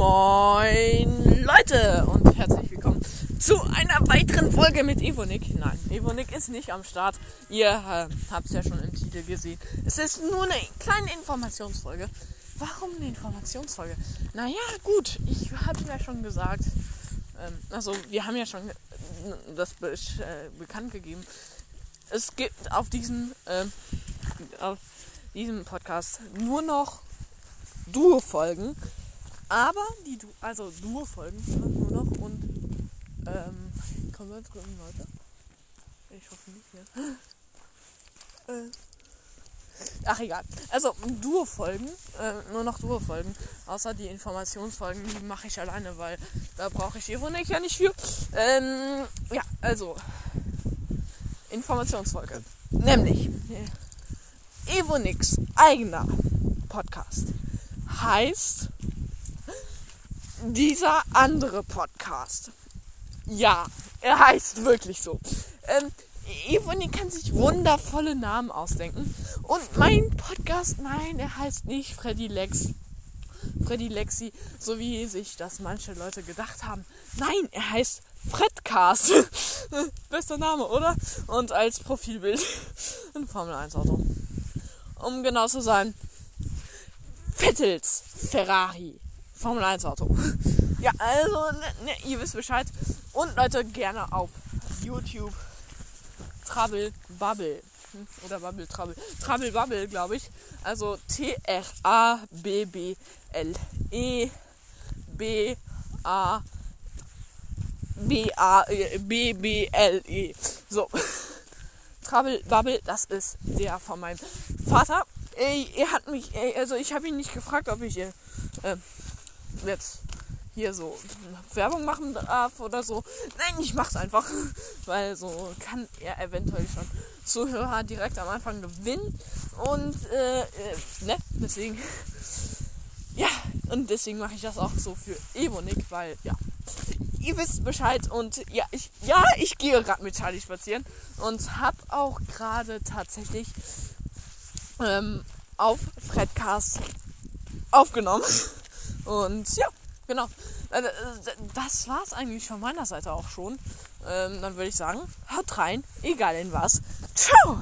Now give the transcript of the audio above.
Moin Leute und herzlich willkommen zu einer weiteren Folge mit Evonik. Nein, Evonik ist nicht am Start. Ihr äh, habt es ja schon im Titel gesehen. Es ist nur eine kleine Informationsfolge. Warum eine Informationsfolge? Naja, gut, ich habe ja schon gesagt. Ähm, also, wir haben ja schon äh, das be äh, bekannt gegeben. Es gibt auf diesem, äh, auf diesem Podcast nur noch Duo-Folgen. Aber die du also Duo-Folgen nur noch und ähm, kommen wir drüben, Leute? Ich hoffe nicht, ja. Äh. Ach egal. Also Duo-Folgen, äh, nur noch Duo-Folgen. Außer die Informationsfolgen, die mache ich alleine, weil da brauche ich Evonik ja nicht für. Ähm, ja, also Informationsfolge. Nämlich äh, Evonix eigener Podcast heißt dieser andere Podcast. Ja, er heißt wirklich so. Ähm, Evony kann sich wundervolle Namen ausdenken. Und mein Podcast, nein, er heißt nicht Freddy Lex. Freddy Lexi, so wie sich das manche Leute gedacht haben. Nein, er heißt Fredcast. Bester Name, oder? Und als Profilbild ein Formel 1 Auto. Um genau zu sein, Vettels Ferrari. Formel 1 Auto. ja, also, ne, ne, ihr wisst Bescheid. Und Leute, gerne auf YouTube Trouble Bubble. Oder Bubble Trouble. Trouble Bubble, glaube ich. Also T-R-A-B-B-L-E B-A B-A-B-B-L-E. So. Trouble Bubble, das ist der von meinem Vater. Ey, er hat mich, also ich habe ihn nicht gefragt, ob ich äh, jetzt hier so Werbung machen darf oder so. Nein, ich mach's einfach, weil so kann er eventuell schon Zuhörer direkt am Anfang gewinnen und äh, äh, ne, deswegen ja, und deswegen mache ich das auch so für Evonik, weil ja, ihr wisst Bescheid und ja, ich ja, ich gehe gerade mit Charlie spazieren und habe auch gerade tatsächlich ähm, auf Fredcast aufgenommen. Und ja, genau. Äh, das war es eigentlich von meiner Seite auch schon. Ähm, dann würde ich sagen, haut rein, egal in was. Ciao!